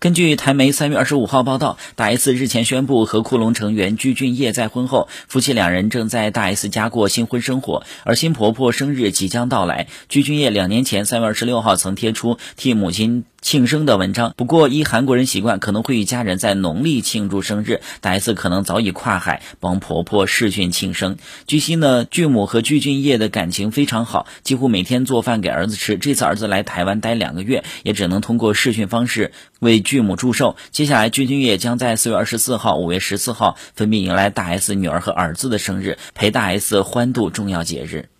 根据台媒三月二十五号报道，大 S 日前宣布和库隆成员鞠俊晔再婚后，夫妻两人正在大 S 家过新婚生活，而新婆婆生日即将到来。鞠俊晔两年前三月二十六号曾贴出替母亲。庆生的文章，不过依韩国人习惯，可能会与家人在农历庆祝生日。大 S 可能早已跨海帮婆婆视讯庆生。据悉呢，巨母和具俊晔的感情非常好，几乎每天做饭给儿子吃。这次儿子来台湾待两个月，也只能通过视讯方式为巨母祝寿。接下来，具俊晔将在四月二十四号、五月十四号分别迎来大 S 女儿和儿子的生日，陪大 S 欢度重要节日。